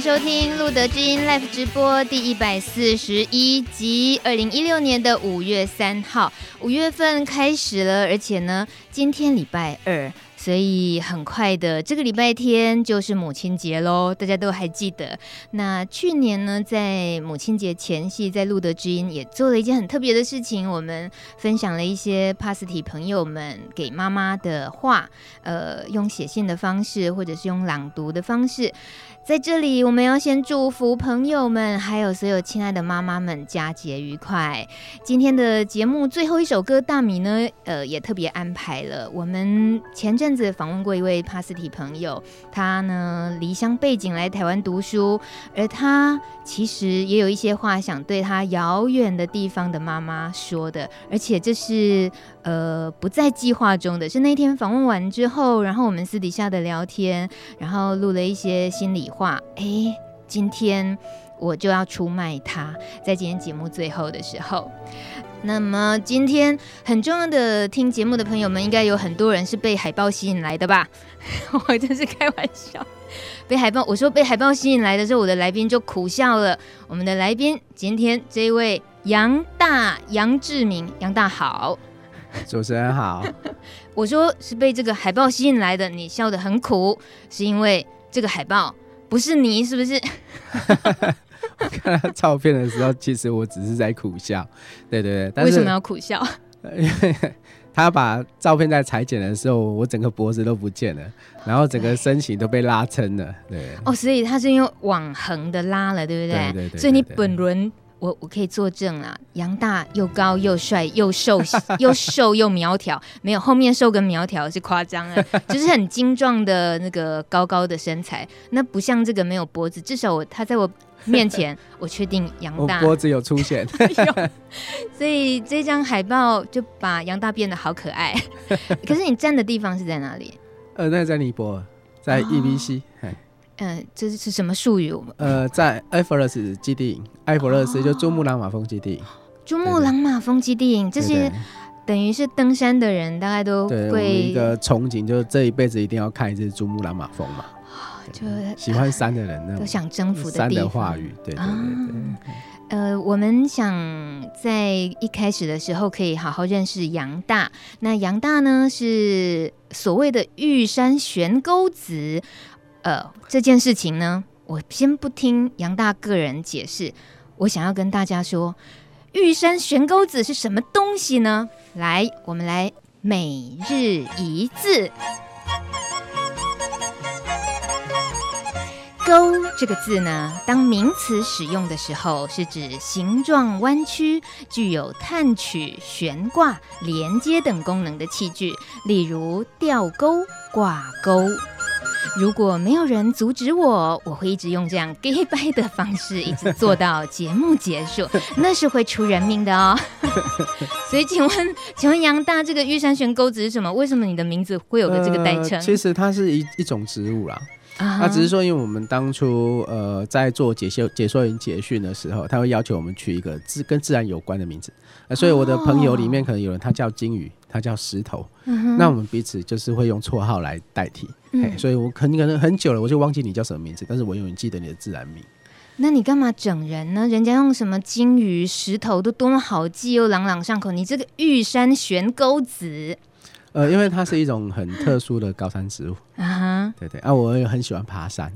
收听路德之音 Live 直播第一百四十一集，二零一六年的五月三号，五月份开始了，而且呢，今天礼拜二。所以很快的，这个礼拜天就是母亲节喽，大家都还记得。那去年呢，在母亲节前夕，在路德之音也做了一件很特别的事情，我们分享了一些帕斯提朋友们给妈妈的话，呃，用写信的方式，或者是用朗读的方式。在这里，我们要先祝福朋友们，还有所有亲爱的妈妈们佳节愉快。今天的节目最后一首歌，大米呢，呃，也特别安排了。我们前阵子访问过一位帕斯提朋友，他呢离乡背景来台湾读书，而他其实也有一些话想对他遥远的地方的妈妈说的，而且这是呃不在计划中的，是那天访问完之后，然后我们私底下的聊天，然后录了一些心里话。话哎，今天我就要出卖他，在今天节目最后的时候。那么今天很重要的听节目的朋友们，应该有很多人是被海报吸引来的吧？我真是开玩笑，被海报，我说被海报吸引来的时候，我的来宾就苦笑了。我们的来宾今天这一位杨大杨志明，杨大好，主持人好。我说是被这个海报吸引来的，你笑得很苦，是因为这个海报。不是你是不是？我看到照片的时候，其实我只是在苦笑。对对对，但是为什么要苦笑？因 为他把照片在裁剪的时候，我整个脖子都不见了，然后整个身形都被拉撑了。对哦，所以他是用往横的拉了，对不对？对对对，对，对。所以你本轮。我我可以作证啊，杨大又高又帅又瘦 又瘦又苗条，没有后面瘦跟苗条是夸张了，就是很精壮的那个高高的身材，那不像这个没有脖子，至少我他在我面前，我确定杨大脖子有出现，所以这张海报就把杨大变得好可爱。可是你站的地方是在哪里？呃，那在尼泊尔，在 EBC、哦。嗯，这是什么术语？呃，在埃弗勒斯基地，埃弗勒斯就珠穆朗玛峰基地。珠穆朗玛峰基地，这些等于是登山的人大概都会一个憧憬，就是这一辈子一定要看一次珠穆朗玛峰嘛。就喜欢山的人呢，都想征服的山的话语，对对对对。呃，我们想在一开始的时候可以好好认识杨大。那杨大呢，是所谓的玉山悬钩子。呃，这件事情呢，我先不听杨大个人解释，我想要跟大家说，玉山悬钩子是什么东西呢？来，我们来每日一字。钩这个字呢，当名词使用的时候，是指形状弯曲、具有探取、悬挂、连接等功能的器具，例如吊钩、挂钩。如果没有人阻止我，我会一直用这样 gay 掰的方式，一直做到节目结束，那是会出人命的哦。所以，请问，请问杨大，这个玉山悬钩子是什么？为什么你的名字会有个这个代称？呃，其实它是一一种植物啦。那、uh. 只是说，因为我们当初呃在做解说解说员结训的时候，他会要求我们取一个自跟自然有关的名字。那、呃、所以我的朋友里面可能有人他叫金鱼，他叫石头。Uh. 那我们彼此就是会用绰号来代替。Uh. 所以我可能可能很久了，我就忘记你叫什么名字，但是我永远记得你的自然名。那你干嘛整人呢？人家用什么金鱼、石头都多么好记，又朗朗上口。你这个玉山悬钩子。呃，因为它是一种很特殊的高山植物 啊，对对啊，我也很喜欢爬山。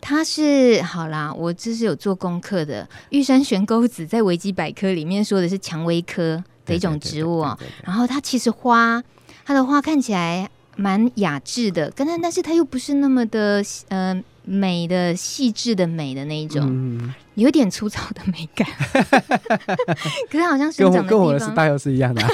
它是好啦，我这是有做功课的。玉山悬钩子在维基百科里面说的是蔷薇科的一种植物哦，然后它其实花，它的花看起来蛮雅致的，但但是它又不是那么的呃。美的细致的美的那一种，嗯，有点粗糙的美感。可是好像生长的地方跟我的是大又是一样的，啊。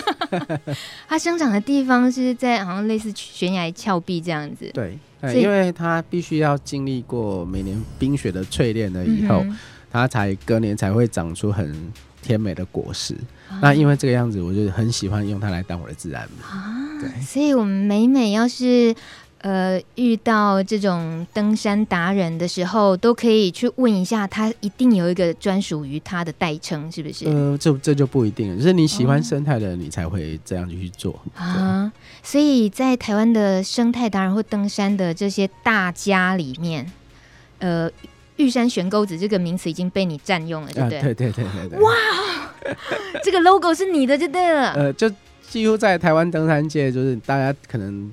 它生长的地方是在好像类似悬崖峭壁这样子。对，因为它必须要经历过每年冰雪的淬炼了以后，嗯，它才隔年才会长出很甜美的果实，啊。那因为这个样子，我就很喜欢用它来当我的自然名啊。对，所以我们每每要是。呃，遇到这种登山达人的时候，都可以去问一下，他一定有一个专属于他的代称，是不是？呃，这这就不一定了，就是你喜欢生态的人，你才会这样去做啊。所以在台湾的生态达人或登山的这些大家里面，呃，玉山悬钩子这个名词已经被你占用了，对不对？啊、对对对对对。哇，这个 logo 是你的就对了。呃，就几乎在台湾登山界，就是大家可能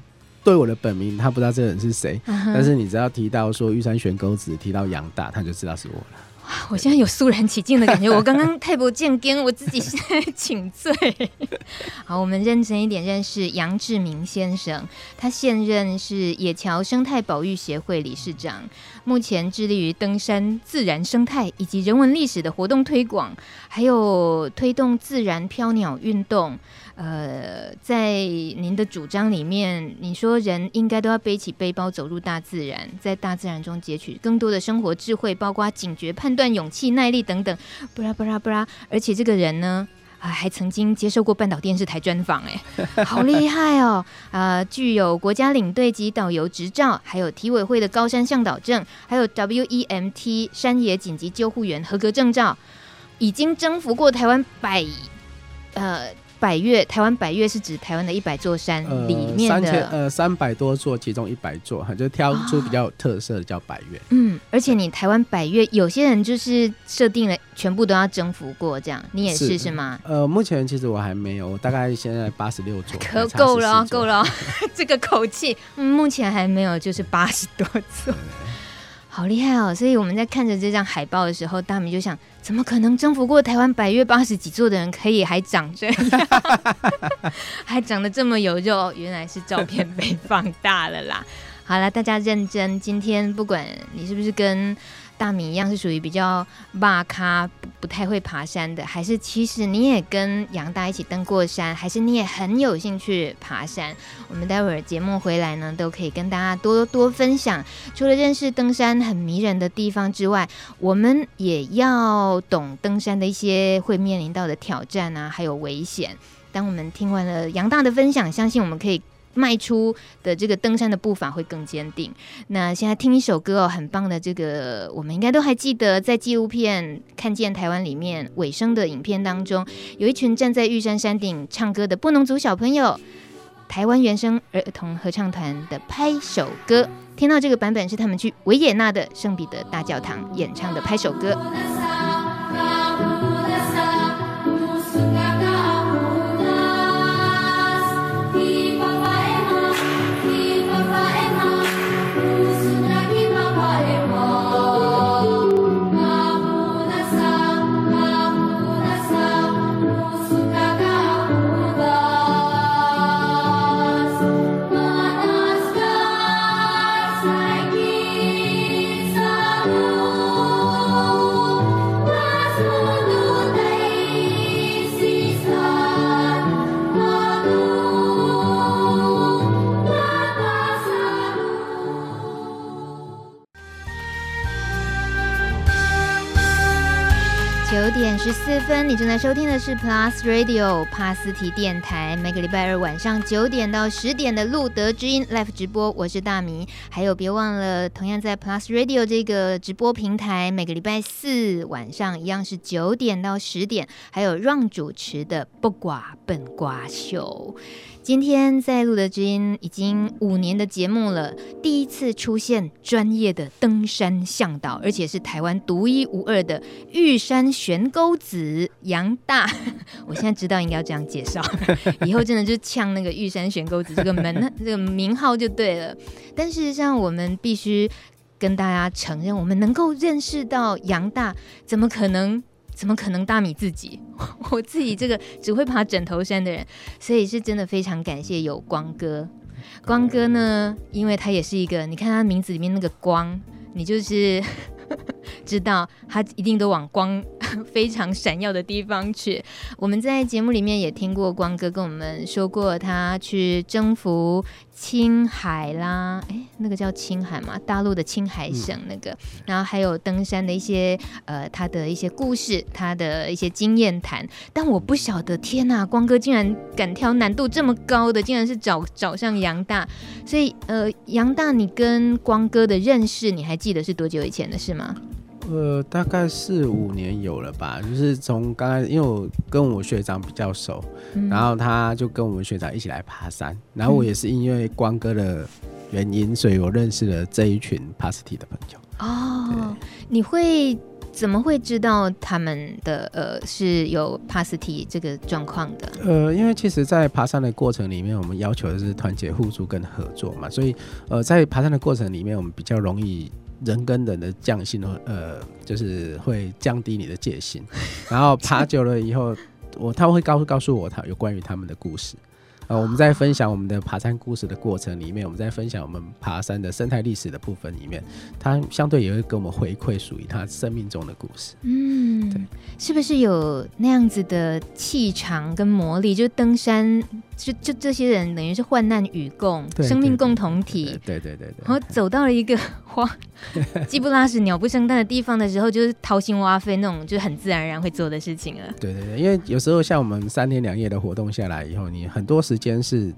对我的本名他不知道这个人是谁，嗯、但是你只要提到说玉山悬钩子，提到杨大，他就知道是我了。我现在有肃然起敬的感觉，我刚刚太不见根，我自己现在 请罪。好，我们认真一点认识杨志明先生，他现任是野桥生态保育协会理事长，目前致力于登山自然生态以及人文历史的活动推广，还有推动自然飘鸟运动。呃，在您的主张里面，你说人应该都要背起背包走入大自然，在大自然中擷取更多的生活智慧，包括警觉、判断、勇气、耐力等等。布拉布拉布拉，而且这个人呢，啊，还曾经接受过半岛电视台专访，哎，好厉害哦！啊、呃，具有国家领队及导游执照，还有体委会的高山向导证，还有 WEMT 山野紧急救护员合格证照，已经征服过台湾百，呃。百岳，台湾百岳是指台湾的一百座山里面的，呃、三千呃三百多座，其中一百座，哈，就挑出比较有特色的叫百岳。嗯，而且你台湾百岳，有些人就是设定了全部都要征服过，这样你也是是，是吗？呃，目前其实我还没有，我大概现在八十六座，可够了，够了，这个口气，嗯，目前还没有，就是八十多座。好厉害哦！所以我们在看着这张海报的时候，大米就想：怎么可能征服过台湾百越八十几座的人，可以还长这样，还长得这么有肉？原来是照片被放大了啦！好了，大家认真，今天不管你是不是跟。大米一样是属于比较巴咖，不不太会爬山的，还是其实你也跟杨大一起登过山，还是你也很有兴趣爬山？我们待会儿节目回来呢，都可以跟大家多多分享。除了认识登山很迷人的地方之外，我们也要懂登山的一些会面临到的挑战啊，还有危险。当我们听完了杨大的分享，相信我们可以。迈出的这个登山的步伐会更坚定。那现在听一首歌哦，很棒的这个，我们应该都还记得，在纪录片《看见台湾》里面尾声的影片当中，有一群站在玉山山顶唱歌的布农族小朋友，台湾原声儿童合唱团的拍手歌。听到这个版本是他们去维也纳的圣彼得大教堂演唱的拍手歌。九点十四分，你正在收听的是 Plus Radio 帕斯提电台，每个礼拜二晚上九点到十点的路德之音 Live 直播，我是大米。还有，别忘了，同样在 Plus Radio 这个直播平台，每个礼拜四晚上一样是九点到十点，还有让主持的不挂笨瓜秀。今天在露德知音已经五年的节目了，第一次出现专业的登山向导，而且是台湾独一无二的玉山悬钩子杨大。我现在知道应该要这样介绍，以后真的就呛那个玉山悬钩子这个门 这个名号就对了。但事实上，我们必须跟大家承认，我们能够认识到杨大，怎么可能？怎么可能大米自己？我自己这个 只会爬枕头山的人，所以是真的非常感谢有光哥。光哥呢，因为他也是一个，你看他名字里面那个光，你就是 知道他一定都往光 非常闪耀的地方去。我们在节目里面也听过光哥跟我们说过，他去征服。青海啦，哎，那个叫青海嘛，大陆的青海省那个，然后还有登山的一些呃，他的一些故事，他的一些经验谈。但我不晓得，天呐，光哥竟然敢挑难度这么高的，竟然是找找上杨大。所以呃，杨大，你跟光哥的认识，你还记得是多久以前的事吗？呃，大概四五年有了吧，就是从刚开始，因为我跟我学长比较熟，嗯、然后他就跟我们学长一起来爬山，然后我也是因为光哥的原因，所以我认识了这一群帕斯提的朋友。哦，你会怎么会知道他们的呃是有帕斯提这个状况的？呃，因为其实，在爬山的过程里面，我们要求的是团结互助跟合作嘛，所以呃，在爬山的过程里面，我们比较容易人跟人的匠心，呃，就是会降低你的戒心，然后爬久了以后，我他会告诉告诉我他有关于他们的故事。呃，我们在分享我们的爬山故事的过程里面，我们在分享我们爬山的生态历史的部分里面，它相对也会给我们回馈属于他生命中的故事。嗯，对，是不是有那样子的气场跟魔力？就登山。就就这些人等于是患难与共，生命共同体。对对对对。然后走到了一个 花 鸡不拉屎鸟不生蛋的地方的时候，就是掏心挖肺那种，就是很自然而然会做的事情了。对对对，因为有时候像我们三天两夜的活动下来以后，你很多时间是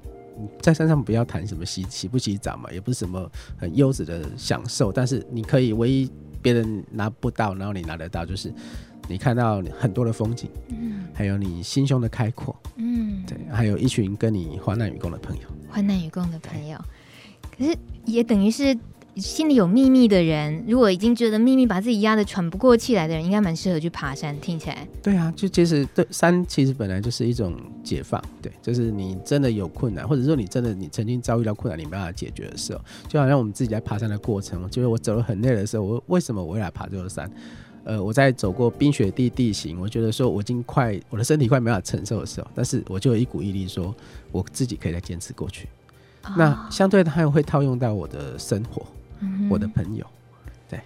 在山上，不要谈什么洗洗不洗澡嘛，也不是什么很优质的享受，但是你可以唯一别人拿不到，然后你拿得到，就是。你看到很多的风景，嗯，还有你心胸的开阔，嗯，对，还有一群跟你患难与共的朋友，患难与共的朋友，可是也等于是心里有秘密的人，如果已经觉得秘密把自己压得喘不过气来的人，应该蛮适合去爬山。听起来，对啊，就其实对山其实本来就是一种解放，对，就是你真的有困难，或者说你真的你曾经遭遇到困难，你没办法解决的时候，就好像我们自己在爬山的过程，我就是我走得很累的时候，我为什么我会来爬这座山？呃，我在走过冰雪地地形，我觉得说我已经快，我的身体快没办法承受的时候，但是我就有一股毅力，说我自己可以再坚持过去。哦、那相对它又会套用到我的生活，嗯、我的朋友，对，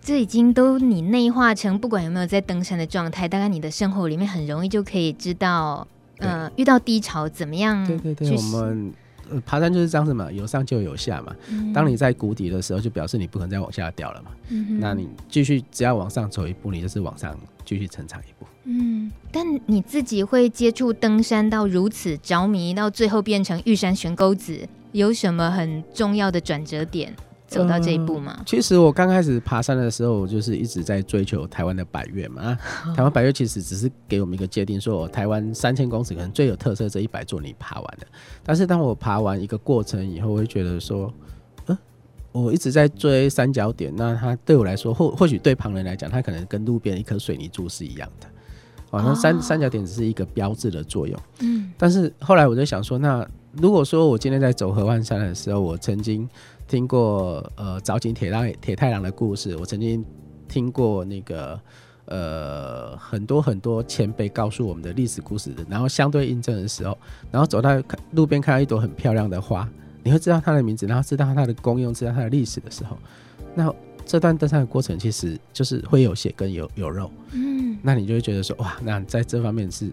这已经都你内化成，不管有没有在登山的状态，大概你的生活里面很容易就可以知道，呃，遇到低潮怎么样？对对对，我们。呃，爬山就是这样子嘛，有上就有下嘛。嗯、当你在谷底的时候，就表示你不可能再往下掉了嘛。嗯、那你继续只要往上走一步，你就是往上继续成长一步。嗯，但你自己会接触登山到如此着迷，到最后变成玉山悬钩子，有什么很重要的转折点？走到这一步吗？嗯、其实我刚开始爬山的时候，我就是一直在追求台湾的百岳嘛。啊，台湾百岳其实只是给我们一个界定，说我台湾三千公尺可能最有特色这一百座你爬完了。但是当我爬完一个过程以后，我会觉得说，嗯，我一直在追三角点，那它对我来说，或 或许对旁人来讲，它可能跟路边一颗水泥柱是一样的。哦，那三三角点只是一个标志的作用。嗯。但是后来我就想说，那如果说我今天在走合欢山的时候，我曾经。听过呃早井铁郎铁太郎的故事，我曾经听过那个呃很多很多前辈告诉我们的历史故事的，然后相对印证的时候，然后走到路边看到一朵很漂亮的花，你会知道它的名字，然后知道它的功用，知道它的历史的时候，那这段登山的过程其实就是会有血跟有有肉，嗯，那你就会觉得说哇，那在这方面是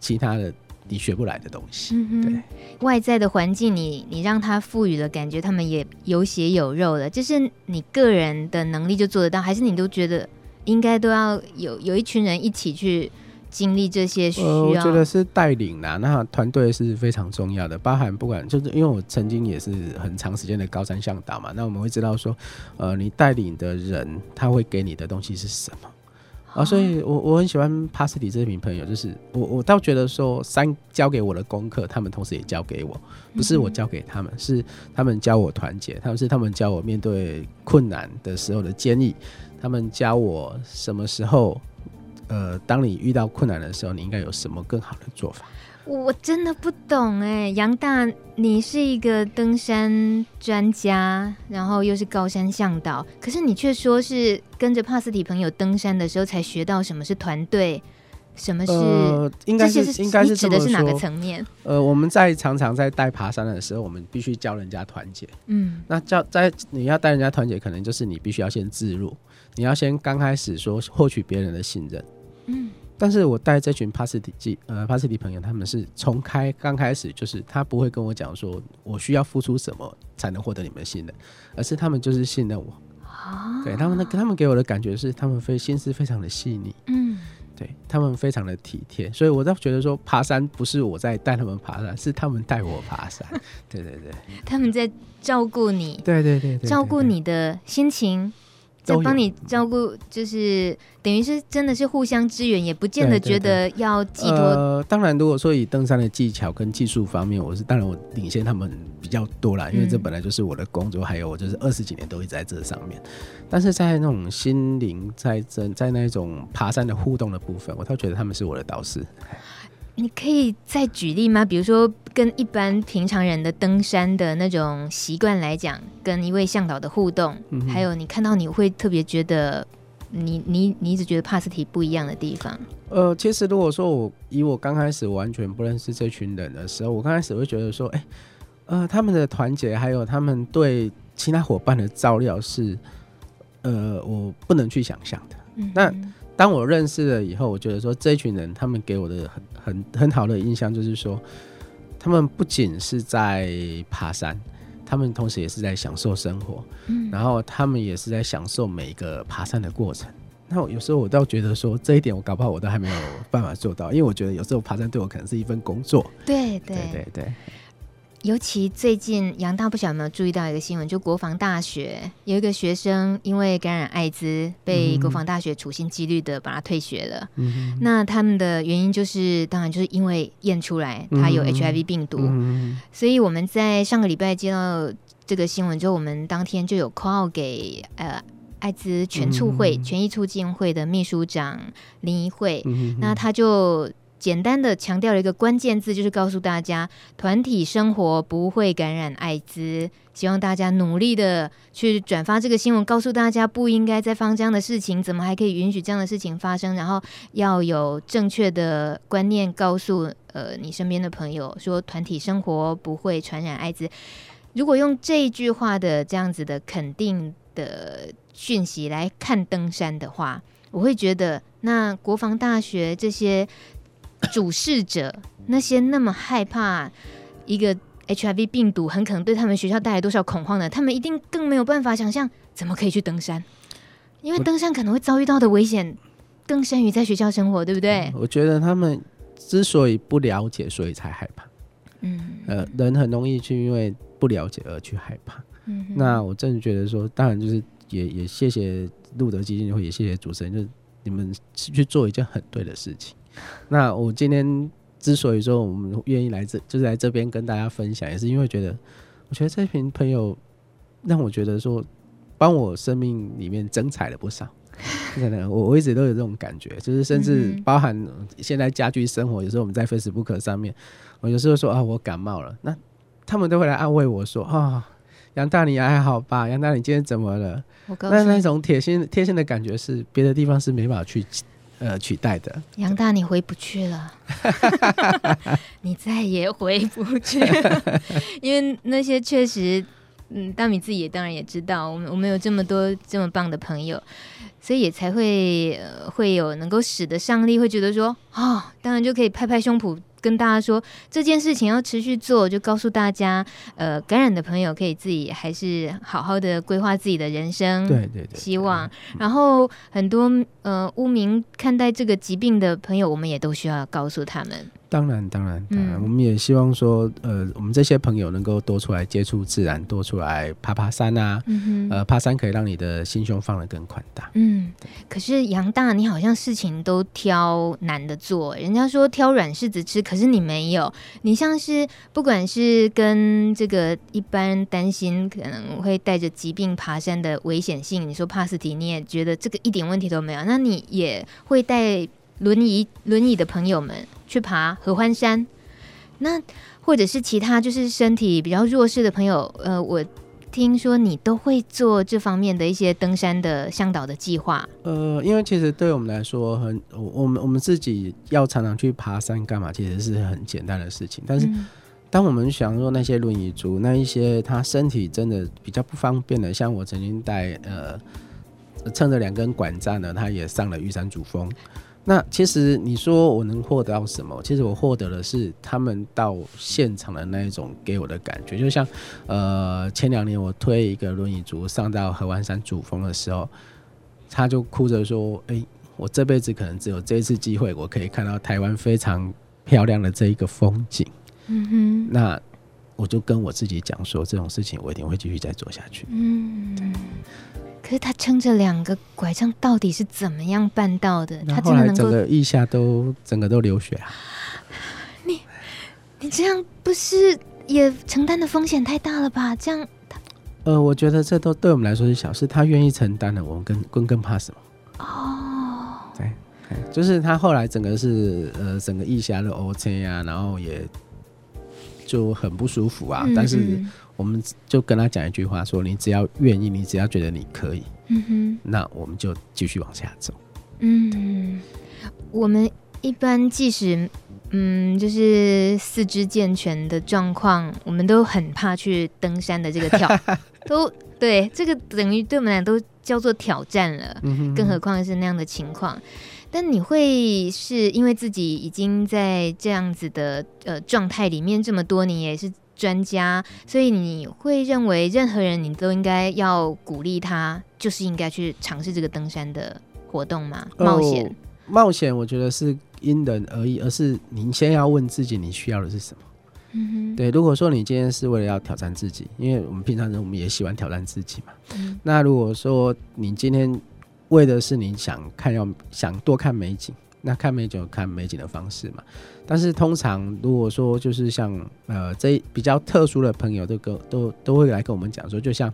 其他的。你学不来的东西，嗯、对外在的环境你，你你让他赋予了感觉，他们也有血有肉的，就是你个人的能力就做得到，还是你都觉得应该都要有有一群人一起去经历这些需要？呃、我觉得是带领啦，那团队是非常重要的，包含不管就是因为我曾经也是很长时间的高山向导嘛，那我们会知道说，呃，你带领的人他会给你的东西是什么？啊，所以我我很喜欢帕斯蒂这名朋友，就是我我倒觉得说，三教给我的功课，他们同时也教给我，不是我教给他们，是他们教我团结，他们是他们教我面对困难的时候的坚毅，他们教我什么时候，呃，当你遇到困难的时候，你应该有什么更好的做法。我真的不懂哎，杨大，你是一个登山专家，然后又是高山向导，可是你却说是跟着帕斯提朋友登山的时候才学到什么是团队，什么是？呃，应该是，是应该是指的是哪个层面？呃，我们在常常在带爬山的时候，我们必须教人家团结。嗯，那教在你要带人家团结，可能就是你必须要先自入，你要先刚开始说获取别人的信任。嗯。但是我带这群帕斯提呃帕斯提朋友，他们是从开刚开始就是他不会跟我讲说我需要付出什么才能获得你们的信任，而是他们就是信任我。啊，对他们的他们给我的感觉是他们非心思非常的细腻，嗯，对他们非常的体贴，所以我倒觉得说爬山不是我在带他们爬山，是他们带我爬山。对对对，他们在照顾你，对对对，对，对，对，照顾你的心情。在帮你照顾，就是等于是真的是互相支援，也不见得觉得要寄托。呃，当然，如果说以登山的技巧跟技术方面，我是当然我领先他们比较多啦，因为这本来就是我的工作，嗯、还有我就是二十几年都一直在这上面。但是在那种心灵，在在在那种爬山的互动的部分，我倒觉得他们是我的导师。你可以再举例吗？比如说，跟一般平常人的登山的那种习惯来讲，跟一位向导的互动，嗯、还有你看到你会特别觉得你你你一直觉得帕斯提不一样的地方。呃，其实如果说我以我刚开始完全不认识这群人的时候，我刚开始会觉得说，哎、欸，呃，他们的团结还有他们对其他伙伴的照料是，呃，我不能去想象的。嗯，那。当我认识了以后，我觉得说这一群人，他们给我的很很很好的印象就是说，他们不仅是在爬山，他们同时也是在享受生活，嗯，然后他们也是在享受每一个爬山的过程。那有时候我倒觉得说这一点，我搞不好我都还没有办法做到，因为我觉得有时候爬山对我可能是一份工作。对对对对对。尤其最近杨大不晓得有没有注意到一个新闻，就国防大学有一个学生因为感染艾滋，被国防大学处心积虑的把他退学了。嗯、那他们的原因就是，当然就是因为验出来他有 HIV 病毒。嗯、所以我们在上个礼拜接到这个新闻之后，我们当天就有 call 给呃艾滋全促会、嗯、权益促进会的秘书长林怡慧，嗯、那他就。简单的强调了一个关键字，就是告诉大家，团体生活不会感染艾滋。希望大家努力的去转发这个新闻，告诉大家不应该再放这样的事情，怎么还可以允许这样的事情发生？然后要有正确的观念，告诉呃你身边的朋友，说团体生活不会传染艾滋。如果用这一句话的这样子的肯定的讯息来看登山的话，我会觉得那国防大学这些。主事者那些那么害怕一个 HIV 病毒很可能对他们学校带来多少恐慌的，他们一定更没有办法想象怎么可以去登山，因为登山可能会遭遇到的危险更深于在学校生活，对不对？我觉得他们之所以不了解，所以才害怕。嗯，呃，人很容易去因为不了解而去害怕。嗯，那我真的觉得说，当然就是也也谢谢路德基金会，也谢谢主持人，就是你们去做一件很对的事情。那我今天之所以说我们愿意来这，就是来这边跟大家分享，也是因为觉得，我觉得这群朋友让我觉得说，帮我生命里面增彩了不少。可能我我一直都有这种感觉，就是甚至包含现在家居生活，有时候我们在 Facebook 上面，我有时候说啊，我感冒了，那他们都会来安慰我说啊，杨大你还好吧？杨大你今天怎么了？那那种贴心贴心的感觉是别的地方是没办法去。呃，取代的杨大，你回不去了，你再也回不去了，因为那些确实，嗯，大米自己也当然也知道，我们我们有这么多这么棒的朋友，所以也才会呃会有能够使得上力，会觉得说啊、哦，当然就可以拍拍胸脯。跟大家说这件事情要持续做，就告诉大家，呃，感染的朋友可以自己还是好好的规划自己的人生。对对对，希望。然后很多呃污名看待这个疾病的朋友，我们也都需要告诉他们。当然，当然，当然，嗯，我们也希望说，呃，我们这些朋友能够多出来接触自然，多出来爬爬山啊。嗯哼，呃，爬山可以让你的心胸放得更宽大。嗯，可是杨大，你好像事情都挑难的做，人家说挑软柿子吃，可是你没有。你像是不管是跟这个一般担心可能会带着疾病爬山的危险性，你说帕斯提，你也觉得这个一点问题都没有，那你也会带轮椅轮椅的朋友们去爬合欢山，那或者是其他就是身体比较弱势的朋友，呃，我听说你都会做这方面的一些登山的向导的计划。呃，因为其实对我们来说，很我们我们自己要常常去爬山干嘛，其实是很简单的事情。但是当我们想说那些轮椅族，那一些他身体真的比较不方便的，像我曾经带呃，撑着两根管杖呢，他也上了玉山主峰。那其实你说我能获得到什么？其实我获得的是他们到现场的那一种给我的感觉，就像，呃，前两年我推一个轮椅族上到合欢山主峰的时候，他就哭着说：“哎，我这辈子可能只有这一次机会，我可以看到台湾非常漂亮的这一个风景。”嗯哼，那我就跟我自己讲说，这种事情我一定会继续再做下去。嗯，对。可是他撑着两个拐杖，到底是怎么样办到的？他后来整个腋下都整个都流血啊！你你这样不是也承担的风险太大了吧？这样，呃，我觉得这都对我们来说是小事。他愿意承担的，我们更更更怕什么？哦，对，就是他后来整个是呃整个腋下的 OK 啊，然后也就很不舒服啊，嗯嗯，但是。我们就跟他讲一句话，说你只要愿意，你只要觉得你可以，嗯哼，那我们就继续往下走。嗯，我们一般即使嗯，就是四肢健全的状况，我们都很怕去登山的这个挑，都对，这个等于对我们俩都叫做挑战了，更何况是那样的情况。但你会是因为自己已经在这样子的呃状态里面这么多年，也是。专家，所以你会认为任何人你都应该要鼓励他，就是应该去尝试这个登山的活动吗？冒险？哦，冒险，我觉得是因人而异，而是您先要问自己你需要的是什么。嗯哼，对。如果说你今天是为了要挑战自己，因为我们平常人我们也喜欢挑战自己嘛。嗯。那如果说你今天为的是你想看要想多看美景。那看美景有看美景的方式嘛，但是通常如果说就是像呃这比较特殊的朋友都跟都都会来跟我们讲说，就像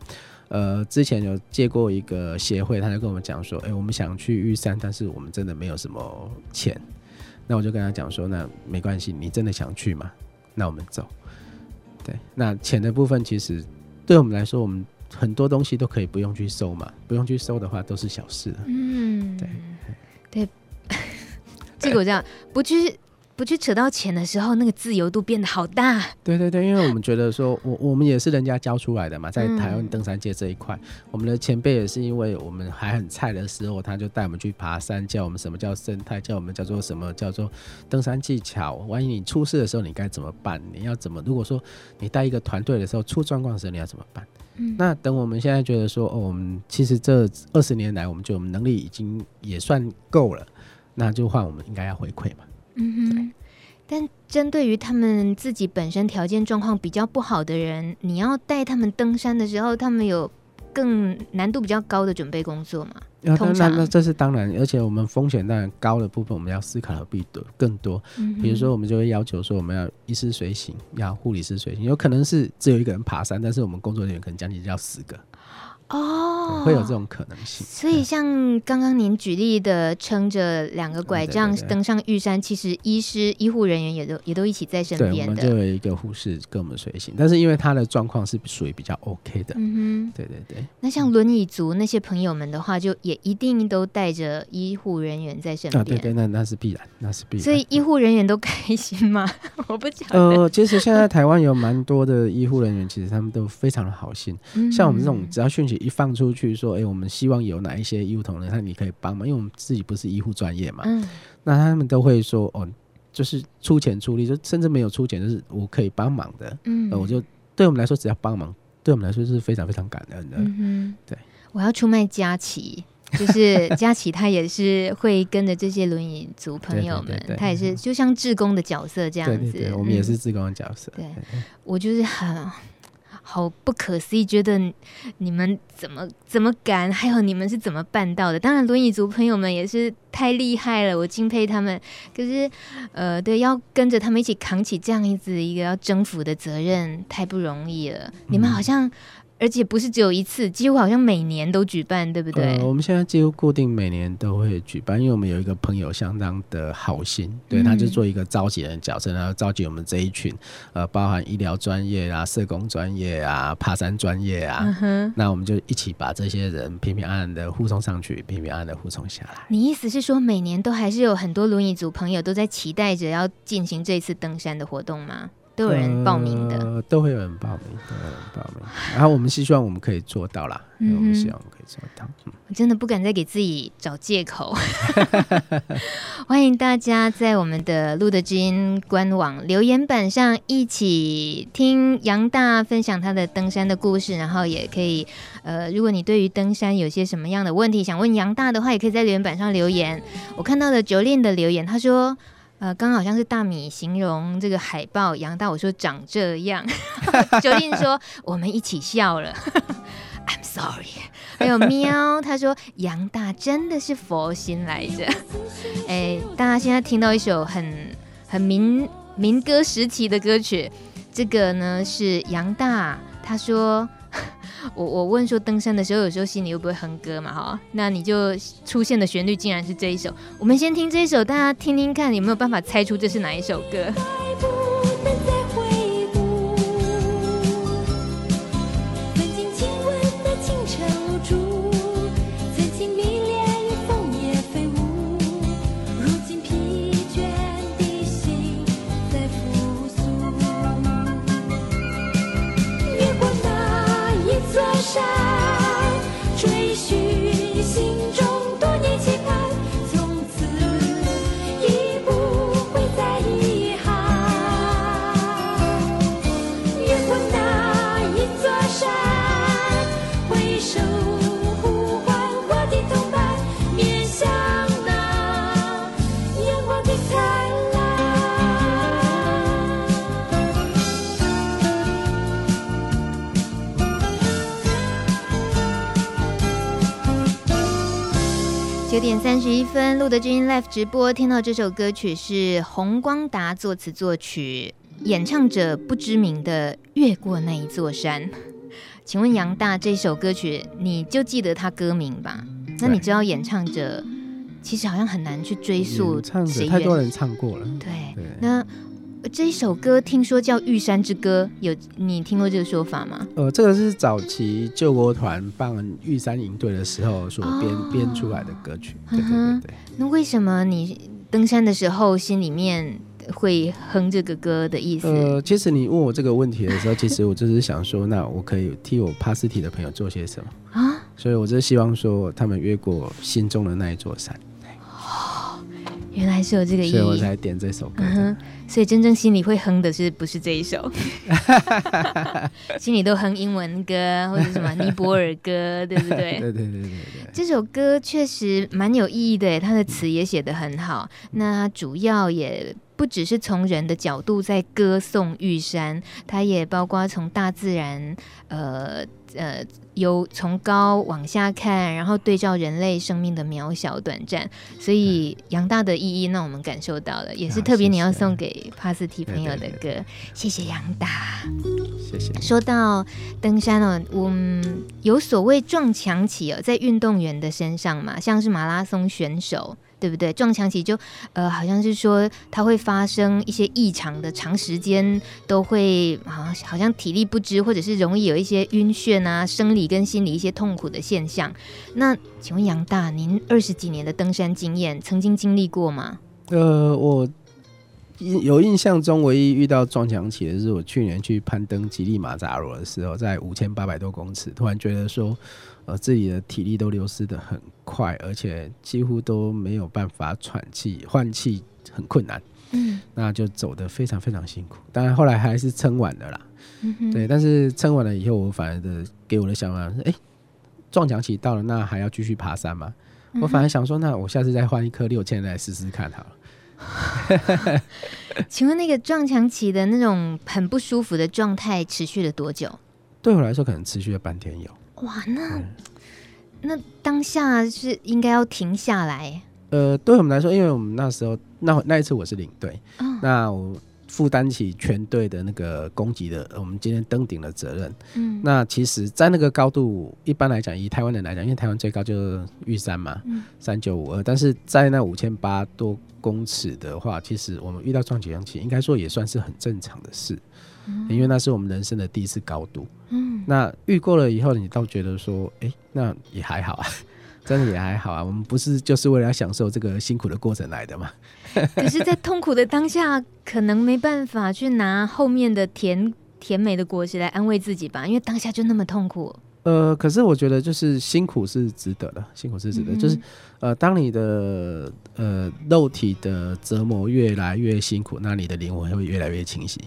呃之前有借过一个协会，他就跟我们讲说，哎、我们想去玉山，但是我们真的没有什么钱。那我就跟他讲说，那没关系，你真的想去吗？那我们走。对，那钱的部分其实对我们来说，我们很多东西都可以不用去收嘛，不用去收的话都是小事。嗯，对对。这个我这样不去不去扯到钱的时候，那个自由度变得好大。对对对，因为我们觉得说，我我们也是人家教出来的嘛，在台湾登山界这一块，嗯、我们的前辈也是因为我们还很菜的时候，他就带我们去爬山，教我们什么叫生态，教我们叫做什么叫做登山技巧。万一你出事的时候，你该怎么办？你要怎么？如果说你带一个团队的时候出状况的时候，你要怎么办？嗯、那等我们现在觉得说，哦，我们其实这二十年来，我们觉得我们能力已经也算够了。那就换我们应该要回馈嘛。嗯哼。但针对于他们自己本身条件状况比较不好的人，你要带他们登山的时候，他们有更难度比较高的准备工作吗？啊、通常那那这是当然，而且我们风险当然高的部分，我们要思考的必多更多。嗯、比如说，我们就会要求说，我们要医师随行，要护理师随行，有可能是只有一个人爬山，但是我们工作人员可能将近要十个。哦，会有这种可能性。所以像刚刚您举例的，撑着两个拐杖登上玉山，其实医师、医护人员也都也都一起在身边的。对，我们就有一个护士跟我们随行，但是因为他的状况是属于比较 OK 的。嗯哼，对对对。那像轮椅族那些朋友们的话，就也一定都带着医护人员在身边。啊，对对，那那是必然，那是必然。所以医护人员都开心吗？我不讲。呃，其实现在台湾有蛮多的医护人员，其实他们都非常的好心。嗯、像我们这种，只要讯息一放出去，说，哎、欸，我们希望有哪一些医护同仁，那你可以帮忙，因为我们自己不是医护专业嘛。嗯。那他们都会说，哦，就是出钱出力，就甚至没有出钱，就是我可以帮忙的。嗯。我就对我们来说，只要帮忙，对我们来说是非常非常感恩的。嗯哼。对。我要出卖佳琪，就是 佳琪，他也是会跟着这些轮椅族朋友们，他也是就像志工的角色这样子。对对对，我们也是志工的角色。对，我就是很。好不可思议，觉得你们怎么怎么敢？还有你们是怎么办到的？当然，轮椅族朋友们也是太厉害了，我敬佩他们。可是，呃，对，要跟着他们一起扛起这样子一个要征服的责任，太不容易了。嗯、你们好像。而且不是只有一次，几乎好像每年都举办，对不对？呃，我们现在几乎固定每年都会举办，因为我们有一个朋友相当的好心，对，他就做一个召集人角色，然后召集我们这一群，呃，包含医疗专业啊、社工专业啊、爬山专业啊，嗯，那我们就一起把这些人平平安安的护送上去，平平安安的护送下来。你意思是说，每年都还是有很多轮椅族朋友都在期待着要进行这次登山的活动吗？都有人报名的，呃，都会有人报名，都有人报名。然后我们希望我们可以做到啦，嗯、我们希望我们可以做到。嗯、我真的不敢再给自己找借口。欢迎大家在我们的路德之音官网留言板上一起听杨大分享他的登山的故事，然后也可以，呃，如果你对于登山有些什么样的问题想问杨大的话，也可以在留言板上留言。我看到了 Jolin 的留言，他说。呃，刚好像是大米形容这个海报，杨大我说长这样，九令说我们一起笑了，I'm，sorry。还有喵，他说杨大真的是佛心来着。哎，大家现在听到一首很很民民歌时期的歌曲，这个呢是杨大，他说。我我问说，登山的时候有时候心里会不会哼歌嘛？哈，那你就出现的旋律竟然是这一首。我们先听这一首，大家听听看有没有办法猜出这是哪一首歌？九点三十一分，路德之音 Live 直播，听到这首歌曲是洪光达作词作曲，演唱者不知名的《越过那一座山》。请问杨大这首歌曲，你就记得他歌名吧？那你知道演唱者其实好像很难去追溯，唱者太多人唱过了。对，对那。这一首歌听说叫《玉山之歌》，有你听过这个说法吗？呃，这个是早期救国团办玉山营队的时候所编、哦、编出来的歌曲。对对对对。那为什么你登山的时候心里面会哼这个歌的意思？呃，其实你问我这个问题的时候，其实我就是想说，那我可以替我帕斯提的朋友做些什么啊？所以我就希望说，他们越过心中的那一座山。哦，原来是有这个意思，所以我才点这首歌。嗯所以真正心里会哼的是不是这一首？心里都哼英文歌或者什么尼泊尔歌，对不对？对对对对对。这首歌确实蛮有意义的，它的词也写得很好。那主要也不只是从人的角度在歌颂玉山，它也包括从大自然，呃呃。由从高往下看，然后对照人类生命的渺小短暂，所以杨大的意义，让我们感受到了，也是特别你要送给帕斯提朋友的歌。谢谢杨大，谢谢。说到登山哦，我们有所谓撞墙期哦，在运动员的身上嘛，像是马拉松选手。对不对？撞墙期就呃，好像是说它会发生一些异常的，长时间都会啊，好像体力不支，或者是容易有一些晕眩啊，生理跟心理一些痛苦的现象。那请问杨大，您二十几年的登山经验，曾经经历过吗？呃，我印有印象中唯一遇到撞墙期的是我去年去攀登吉力马扎罗的时候，在五千八百多公尺，突然觉得说。呃，自己的体力都流失的很快，而且几乎都没有办法喘气，换气很困难。嗯，那就走得非常非常辛苦。当然后来还是撑完了啦。嗯哼，对，但是撑完了以后，我反而的给我的想法是：哎、欸，撞墙期到了，那还要继续爬山吗？嗯、我反而想说，那我下次再换一颗六千来试试看好了。请问那个撞墙期的那种很不舒服的状态持续了多久？对我来说，可能持续了半天有。哇，那那当下是应该要停下来。呃，对我们来说，因为我们那时候那那一次我是领队，哦、那我负担起全队的那个攻击的，我们今天登顶的责任。嗯，那其实，在那个高度，一般来讲，以台湾人来讲，因为台湾最高就是玉山嘛，三九五二，但是在那五千八多公尺的话，其实我们遇到撞墙期，应该说也算是很正常的事。因为那是我们人生的第一次高度，嗯，那遇过了以后，你倒觉得说，哎、欸，那也还好啊，真的也还好啊。我们不是就是为了要享受这个辛苦的过程来的吗？可是，在痛苦的当下，可能没办法去拿后面的甜甜美的果实来安慰自己吧，因为当下就那么痛苦。呃，可是我觉得，就是辛苦是值得的，辛苦是值得。嗯、就是，呃，当你的呃肉体的折磨越来越辛苦，那你的灵魂会越来越清晰。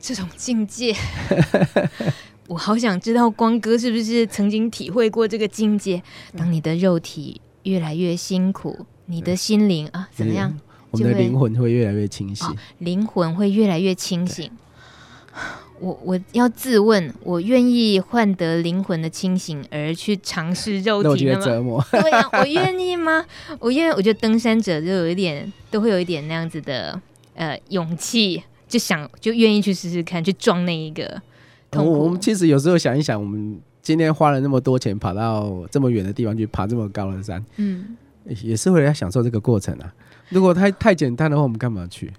这种境界，我好想知道光哥是不是曾经体会过这个境界？当你的肉体越来越辛苦，你的心灵啊，怎么样？我们的灵魂会越来越清醒，灵魂会越来越清醒。我我要自问，我愿意换得灵魂的清醒而去尝试肉体的折磨？对呀、啊，我愿 意吗？我愿，我觉得登山者就有一点，都会有一点那样子的呃勇气，就想就愿意去试试看，去撞那一个痛苦。我我们其实有时候想一想，我们今天花了那么多钱跑到这么远的地方去爬这么高的山，嗯，也是为了要享受这个过程啊。如果太 太简单的话，我们干嘛去？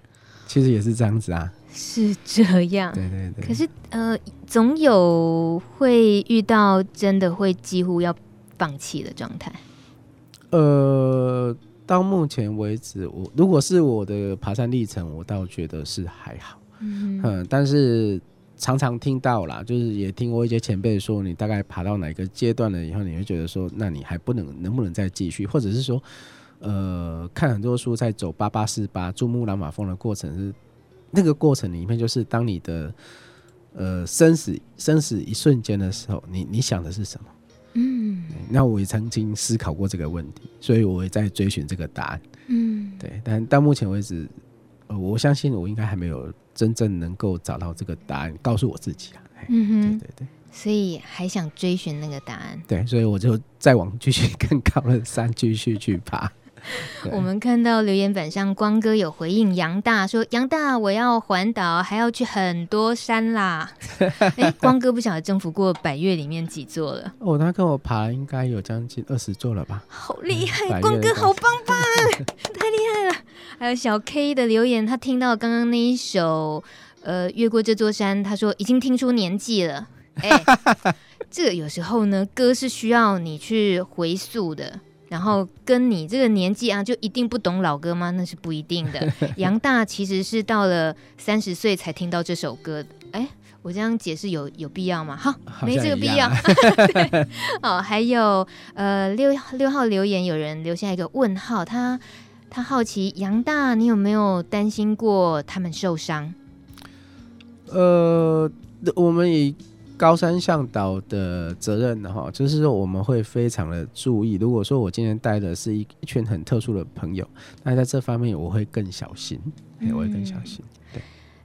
其实也是这样子啊。是这样，对对对。可是呃，总有会遇到真的会几乎要放弃的状态。呃，到目前为止，我如果是我的爬山历程，我倒觉得是还好。嗯，嗯，但是常常听到啦，就是也听过一些前辈说，你大概爬到哪个阶段了以后，你会觉得说，那你还不能能不能再继续，或者是说，呃，看很多书在走八八四八珠穆朗玛峰的过程是。那个过程里面，就是当你的呃生死生死一瞬间的时候，你你想的是什么？嗯，那我也曾经思考过这个问题，所以我也在追寻这个答案。嗯，对，但到目前为止，呃，我相信我应该还没有真正能够找到这个答案，告诉我自己啊。嗯哼，对对对，所以还想追寻那个答案。对，所以我就再往继续 更高的山继续去爬。我们看到留言板上光哥有回应杨大说：“杨大，我要环岛，还要去很多山啦。”哎，光哥不晓得征服过百岳里面几座了？哦，他跟我爬应该有将近二十座了吧？好厉害，嗯、光哥好棒棒，太厉害了！还有小 K 的留言，他听到刚刚那一首呃越过这座山，他说已经听出年纪了。哎，这个有时候呢，歌是需要你去回溯的。然后跟你这个年纪啊，就一定不懂老歌吗？那是不一定的。杨大其实是到了三十岁才听到这首歌。哎，我这样解释有有必要吗？好，没这个必要。哦，还有呃六六号留言有人留下一个问号，他他好奇杨大，你有没有担心过他们受伤？呃，我们以。高山向导的责任哈，就是说我们会非常的注意。如果说我今天带的是一一群很特殊的朋友，那在这方面我会更小心，嗯、我会更小心。对，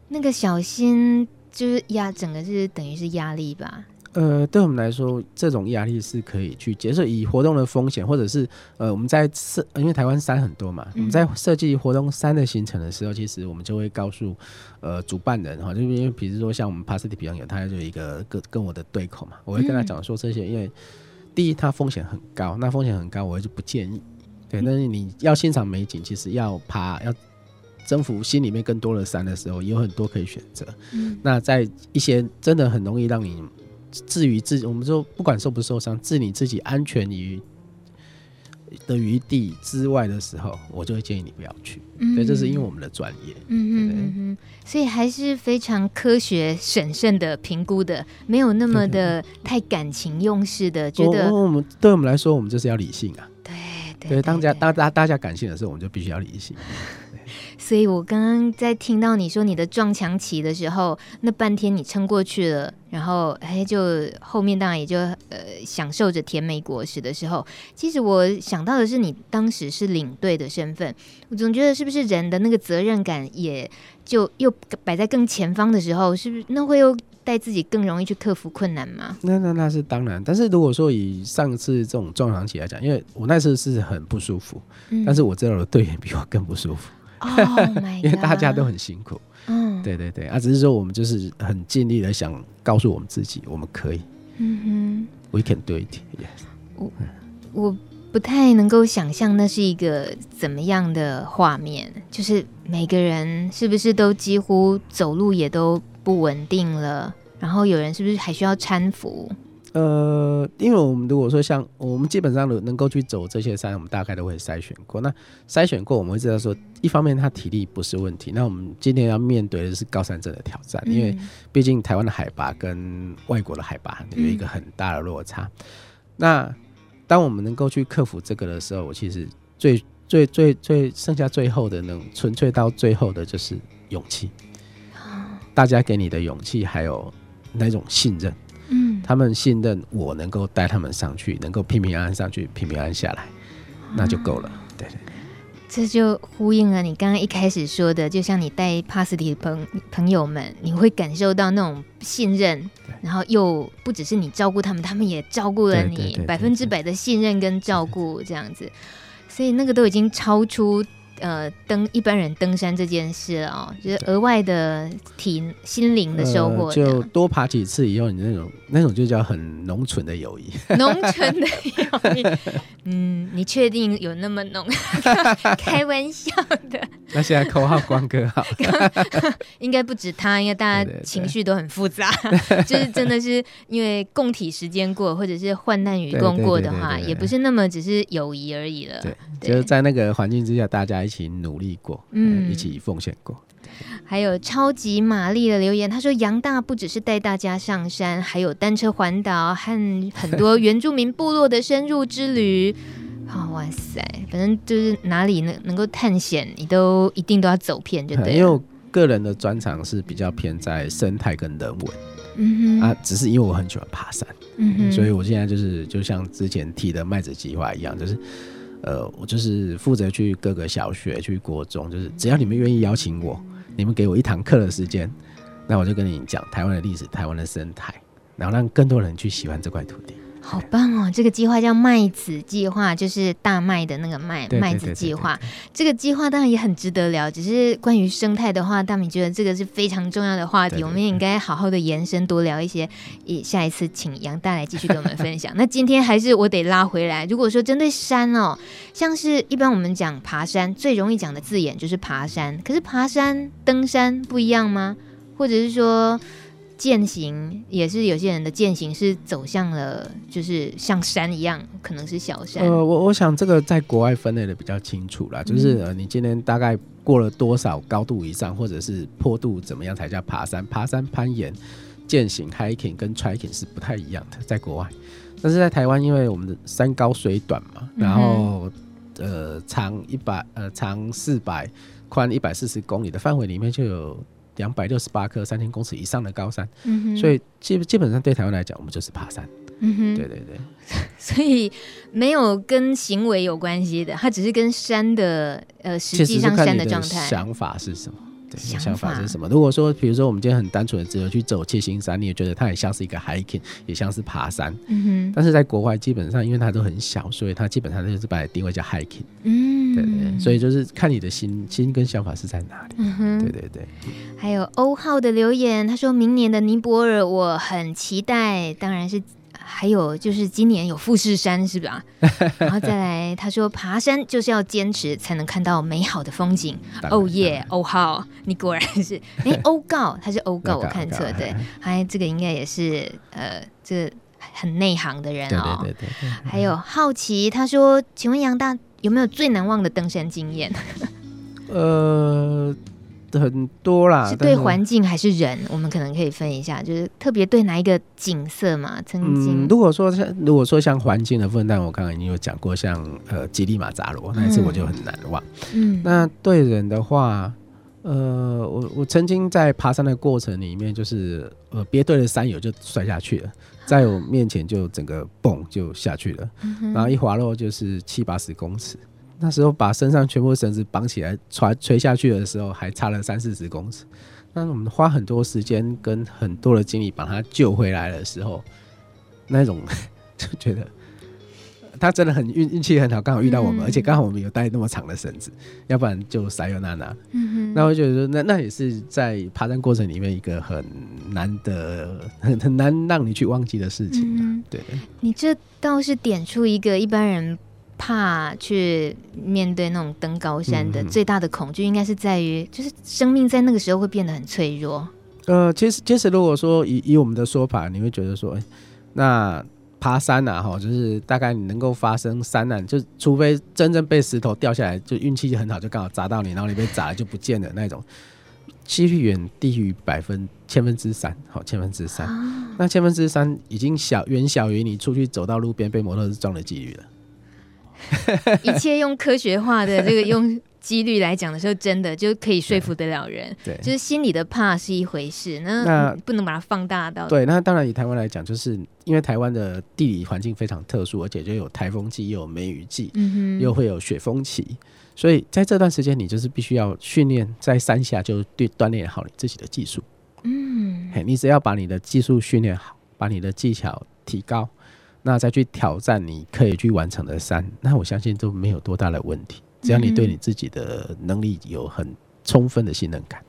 那个小心就是压整个是等于是压力吧。呃，对我们来说，这种压力是可以去接受。以活动的风险，或者是呃，我们在设，因为台湾山很多嘛，嗯、我们在设计活动山的行程的时候，其实我们就会告诉呃主办人哈，就因为比如说像我们帕斯蒂比较有，他就有一个跟跟我的对口嘛，我会跟他讲说这些，嗯、因为第一，它风险很高，那风险很高，我就不建议。对，但是你要欣赏美景，其实要爬要征服心里面更多的山的时候，有很多可以选择。嗯，那在一些真的很容易让你。至于自己，我们说不管受不受伤，置你自己安全于的余地之外的时候，我就会建议你不要去。嗯，对，这是因为我们的专业。嗯嗯嗯，所以还是非常科学审慎的评估的，没有那么的太感情用事的。觉得我们对我们来说，我们就是要理性啊。对对，对，当家当大大家感性的时候，我们就必须要理性。所以我刚刚在听到你说你的撞墙期的时候，那半天你撑过去了，然后哎，就后面当然也就呃享受着甜美果实的时候，其实我想到的是你当时是领队的身份，我总觉得是不是人的那个责任感也就又摆在更前方的时候，是不是那会又带自己更容易去克服困难吗？那那那是当然，但是如果说以上次这种撞墙期来讲，因为我那次是很不舒服，嗯、但是我知道我的队员比我更不舒服。Oh、因为大家都很辛苦，嗯，对对对，啊，只是说我们就是很尽力的想告诉我们自己，我们可以，嗯哼，We can do it，yes。我我不太能够想象那是一个怎么样的画面，就是每个人是不是都几乎走路也都不稳定了，然后有人是不是还需要搀扶？呃，因为我们如果说像我们基本上能能够去走这些山，我们大概都会筛选过。那筛选过，我们会知道说，一方面他体力不是问题。那我们今天要面对的是高山症的挑战，因为毕竟台湾的海拔跟外国的海拔有一个很大的落差。那当我们能够去克服这个的时候，我其实最最最最剩下最后的能纯粹到最后的就是勇气。大家给你的勇气，还有那种信任。嗯，他们信任我能够带他们上去，能够平平安安上去，平平安安下来，那就够了。对对对。这就呼应了你刚刚一开始说的，就像你带帕斯堤的朋朋友们，你会感受到那种信任，然后又不只是你照顾他们，他们也照顾了你，百分之百的信任跟照顾这样子，所以那个都已经超出。呃，登一般人登山这件事哦，就是额外的体心灵的收获，呃。就多爬几次以后，你那种那种就叫很 浓醇的友谊。浓醇的友谊，嗯，你确定有那么浓？开玩笑的。那现在口号光哥好，应该不止他，因为大家情绪都很复杂。对对对就是真的是因为共体时间过，或者是患难与共过的话，也不是那么只是友谊而已了。对，就是在那个环境之下，大家。一起努力过，嗯，一起奉献过。还有超级玛丽的留言，他说杨大不只是带大家上山，还有单车环岛和很多原住民部落的深入之旅。好、哦，哇塞，反正就是哪里能能够探险，你都一定都要走遍，就对。因为我个人的专长是比较偏在生态跟人文，嗯哼，啊，只是因为我很喜欢爬山，嗯哼，所以我现在就是就像之前提的麦子计划一样，就是。呃，我就是负责去各个小学、去国中，就是只要你们愿意邀请我，你们给我一堂课的时间，那我就跟你讲台湾的历史、台湾的生态，然后让更多人去喜欢这块土地。好棒哦！这个计划叫麦子计划，就是大麦的那个麦麦子计划。这个计划当然也很值得聊，只是关于生态的话，大米觉得这个是非常重要的话题，对对对，我们也应该好好的延伸多聊一些。以下一次请杨大来继续跟我们分享。那 今天还是我得拉回来。如果说针对山哦，像是一般我们讲爬山，最容易讲的字眼就是爬山。可是爬山、登山不一样吗？或者是说？健行也是有些人的践行是走向了，就是像山一样，可能是小山。呃，我我想这个在国外分类的比较清楚啦，就是呃，你今天大概过了多少高度以上，或者是坡度怎么样才叫爬山？爬山、攀岩、践行、hiking 跟 trekking 是不太一样的，在国外。但是在台湾，因为我们的山高水短嘛，然后呃长一百呃长四百，宽一百四十公里的范围里面就有。两百六十八颗三千公尺以上的高山，嗯、所以基基本上对台湾来讲，我们就是爬山。嗯哼，对对对，所以没有跟行为有关系的，它只是跟山的呃实际上山的状态。想法是什么？对想法是什么？如果说，比如说，我们今天很单纯的只有去走七星山，你也觉得它也像是一个 hiking，也像是爬山。嗯哼。但是在国外，基本上因为它都很小，所以它基本上就是把它定位叫 hiking。嗯。对对对。所以就是看你的心心跟想法是在哪里。嗯哼。对对对。还有欧浩的留言，他说明年的尼泊尔我很期待，当然是。还有就是今年有富士山，是吧？然后再来，他说爬山就是要坚持，才能看到美好的风景。哦耶，欧浩，你果然是哎，欧告他是欧告，我看错对。哎这个应该也是呃，这个很内行的人哦。对对对。还有好奇，他说，请问杨大有没有最难忘的登山经验？呃。很多啦，是对环境还是人？我们可能可以分一下，就是特别对哪一个景色嘛？曾经，嗯、如果说像如果说像环境的部分，但我刚刚已经有讲过，像呃吉利马扎罗那一次我就很难忘。嗯，那对人的话，呃，我我曾经在爬山的过程里面，就是呃别队的山友就摔下去了，在我面前就整个蹦就下去了，然后一滑落就是七八十公尺。那时候把身上全部绳子绑起来，垂垂下去的时候，还差了三四十公尺。那我们花很多时间跟很多的精力把他救回来的时候，那种 就觉得他真的很运运气很好，刚好遇到我们，嗯、而且刚好我们有带那么长的绳子，要不然就塞尤娜娜。嗯哼。那我觉得说，那那也是在爬山过程里面一个很难得、很很难让你去忘记的事情。嗯，对。你这倒是点出一个一般人。怕去面对那种登高山的最大的恐惧，应该是在于，就是生命在那个时候会变得很脆弱。呃，其实其实如果说以以我们的说法，你会觉得说，哎、那爬山啊，哈，就是大概你能够发生山难，就除非真正被石头掉下来，就运气很好，就刚好砸到你，然后你被砸了就不见了那种，几率远低于百分千分之三，好，千分之三，啊、那千分之三已经小远小于你出去走到路边被摩托车撞的几率了。一切用科学化的这个用几率来讲的时候，真的就可以说服得了人。对，就是心里的怕是一回事，那，那不能把它放大到。对，那当然以台湾来讲，就是因为台湾的地理环境非常特殊，而且就有台风季，又有梅雨季，嗯哼，又会有雪风期，所以在这段时间，你就是必须要训练在山下就对锻炼好你自己的技术。嗯，嘿，你只要把你的技术训练好，把你的技巧提高，那再去挑战你可以去完成的山，那我相信都没有多大的问题。只要你对你自己的能力有很充分的信任感。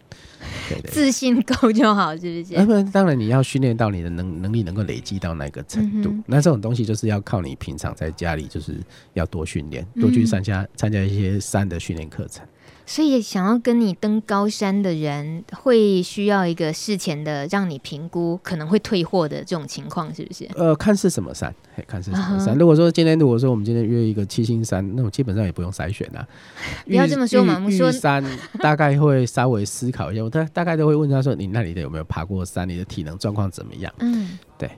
对对对，自信够就好，是不是？那当然你要训练到你的能能力能够累积到那个程度，嗯、那这种东西就是要靠你平常在家里就是要多训练，多去参加参加一些山的训练课程。所以，想要跟你登高山的人，会需要一个事前的让你评估可能会退货的这种情况，是不是？呃，看是什么山，嘿看是什么山。Uh huh. 如果说今天，如果说我们今天约一个七星山，那我基本上也不用筛选啦。不要这么说嘛，我们说山大概会稍微思考一下，我大大概都会问他说：“你那里的有没有爬过山？你的体能状况怎么样？”嗯，对。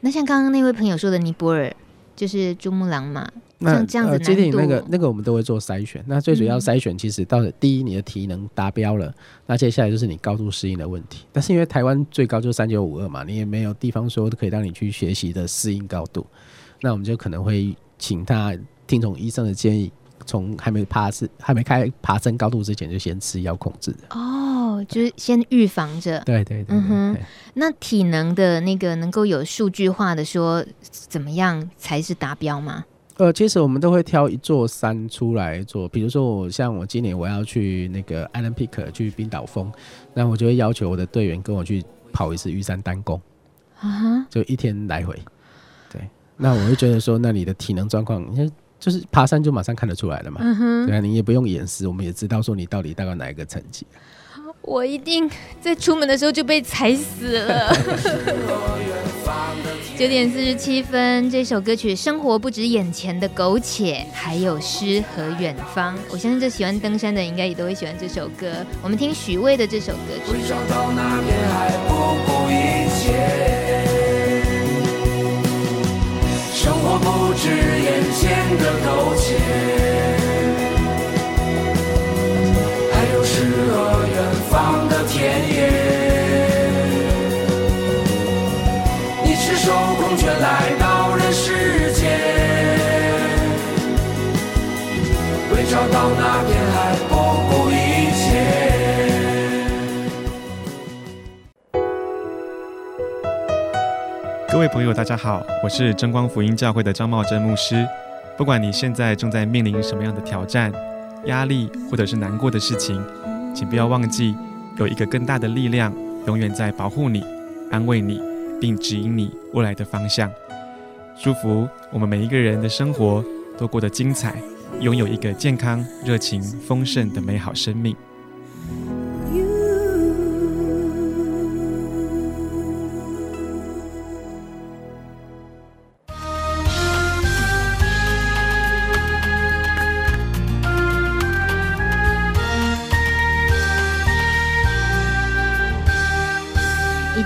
那像刚刚那位朋友说的，尼泊尔就是珠穆朗玛。那呃，接近那个那个，我们都会做筛选。那最主要筛选，其实到了第一，你的体能达标了，那接下来就是你高度适应的问题。但是因为台湾最高就是三九五二嘛，你也没有地方说可以让你去学习的适应高度。那我们就可能会请他听从医生的建议，从还没爬是还没开爬升高度之前，就先吃药控制。哦，就是先预防着。对对对，对，嗯哼。那体能的那个能够有数据化的说，怎么样才是达标吗？呃，其实我们都会挑一座山出来做，比如说我像我今年我要去那个 Island Peak 去冰岛峰，那我就会要求我的队员跟我去跑一次玉山单攻，啊哈，就一天来回。对，那我会觉得说，那你的体能状况，你看就是爬山就马上看得出来了嘛，对啊，你也不用演示，我们也知道说你到底大概哪一个层级。我一定在出门的时候就被踩死了。九点四十七分，这首歌曲《生活不止眼前的苟且》，还有诗和远方。我相信这喜欢登山的应该也都会喜欢这首歌。我们听许巍的这首歌曲。生活不止眼前的苟且。还有诗和远到那片海，不顾一切。各位朋友，大家好，我是真光福音教会的张茂珍牧师。不管你现在正在面临什么样的挑战、压力，或者是难过的事情，请不要忘记，有一个更大的力量，永远在保护你、安慰你，并指引你未来的方向。祝福我们每一个人的生活都过得精彩。拥有一个健康、热情、丰盛的美好生命。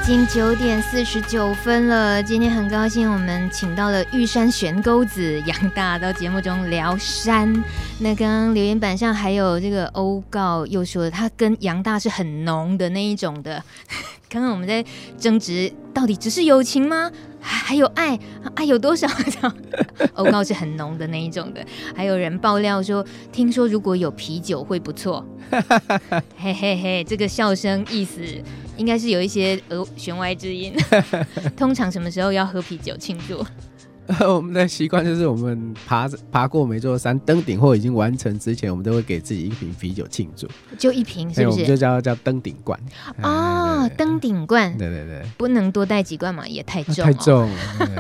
已经九点四十九分了，今天很高兴，我们请到了玉山悬钩子杨大到节目中聊山。那刚刚留言板上还有这个欧告又说，他跟杨大是很浓的那一种的。刚刚我们在争执，到底只是友情吗？还还有爱？爱有多少？欧告是很浓的那一种的。还有人爆料说，听说如果有啤酒会不错。嘿嘿嘿，这个笑声意思。应该是有一些额弦外之音。通常什么时候要喝啤酒庆祝？我们的习惯就是，我们爬爬过每座山，登顶或已经完成之前，我们都会给自己一瓶啤酒庆祝。就一瓶，是不是？我们就叫叫登顶罐。哦，登顶罐。对对对，不能多带几罐嘛，也太重。太重。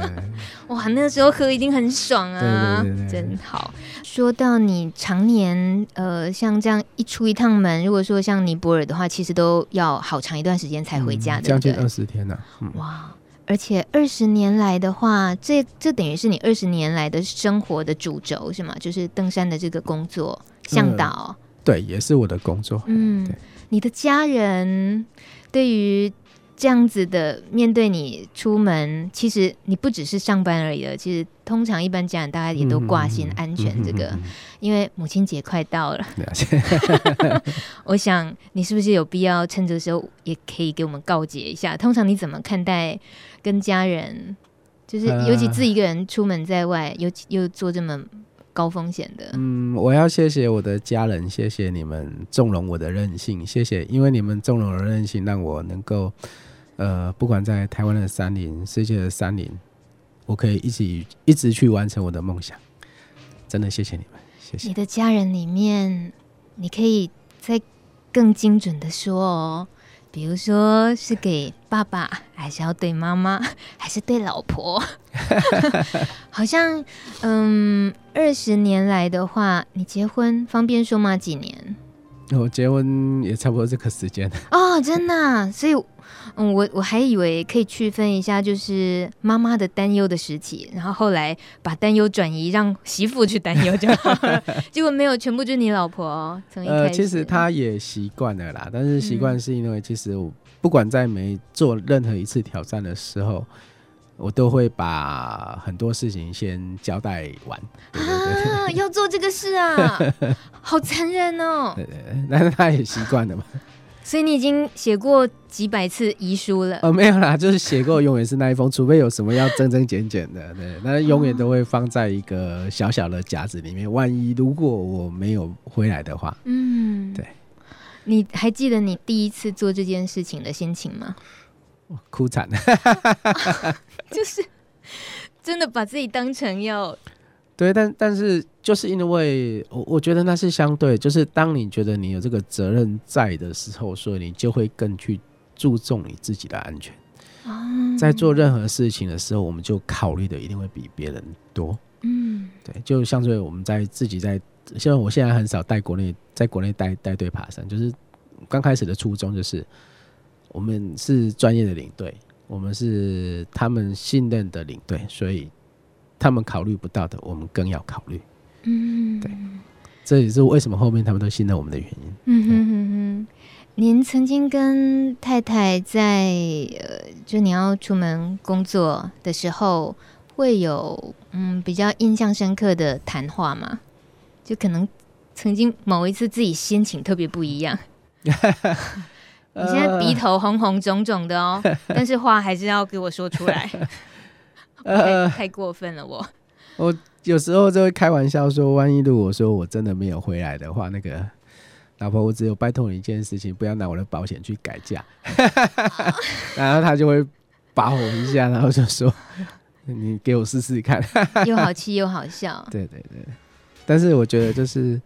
哇，那个时候喝一定很爽啊，对对对对，真好。说到你常年呃，像这样一出一趟门，如果说像尼泊尔的话，其实都要好长一段时间才回家的，将近二十天呢。哇。而且二十年来的话，这这等于是你二十年来的生活的主轴是吗？就是登山的这个工作，向导。嗯，对，也是我的工作。嗯，对你的家人对于。这样子的面对你出门，其实你不只是上班而已了。其实通常一般家人大家也都挂心安全这个，因为母亲节快到了。我想你是不是有必要趁这个时候也可以给我们告诫一下？通常你怎么看待跟家人，就是尤其自己一个人出门在外，又又做这么高风险的。嗯，我要谢谢我的家人，谢谢你们纵容我的任性，谢谢，因为你们纵容我的任性，让我能够，呃，不管在台湾的山林、世界的山林，我可以一起一直去完成我的梦想。真的谢谢你们，谢谢。你的家人里面，你可以再更精准的说哦。比如说是给爸爸，还是要对妈妈，还是对老婆？好像，嗯，二十年来的话，你结婚方便说吗？几年？我结婚也差不多这个时间 哦，真的啊，所以。嗯，我我还以为可以区分一下，就是妈妈的担忧的时期，然后后来把担忧转移，让媳妇去担忧就好了。结果没有，全部就是你老婆哦。从一开始呃，其实她也习惯了啦，但是习惯是因为其实我不管在每做任何一次挑战的时候，我都会把很多事情先交代完。对对对对啊，要做这个事啊，好残忍哦。对对对，但是她也习惯了嘛。所以你已经写过几百次遗书了？呃，没有啦，就是写过，永远是那一封，除非有什么要增增减减的，对，那永远都会放在一个小小的夹子里面。万一如果我没有回来的话，嗯，对。你还记得你第一次做这件事情的心情吗？哭惨了，就是真的把自己当成要。对，但但是就是因为我我觉得那是相对，就是当你觉得你有这个责任在的时候，所以你就会更去注重你自己的安全。在做任何事情的时候，我们就考虑的一定会比别人多。嗯，对，就相对我们在自己在，像我现在很少带国内，在国内带带队爬山，就是刚开始的初衷就是我们是专业的领队，我们是他们信任的领队，所以。他们考虑不到的，我们更要考虑。嗯，对，这也是为什么后面他们都信任我们的原因。嗯哼哼哼。您曾经跟太太在呃，就你要出门工作的时候，会有嗯比较印象深刻的谈话吗？就可能曾经某一次自己心情特别不一样。你现在鼻头红红肿肿的哦，但是话还是要给我说出来。呃，太过分了我，我我有时候就会开玩笑说，万一如果说我真的没有回来的话，那个老婆，我只有拜托你一件事情，不要拿我的保险去改价。然后他就会把我一下，然后就说：“你给我试试看。”又好气又好笑。对对对，但是我觉得就是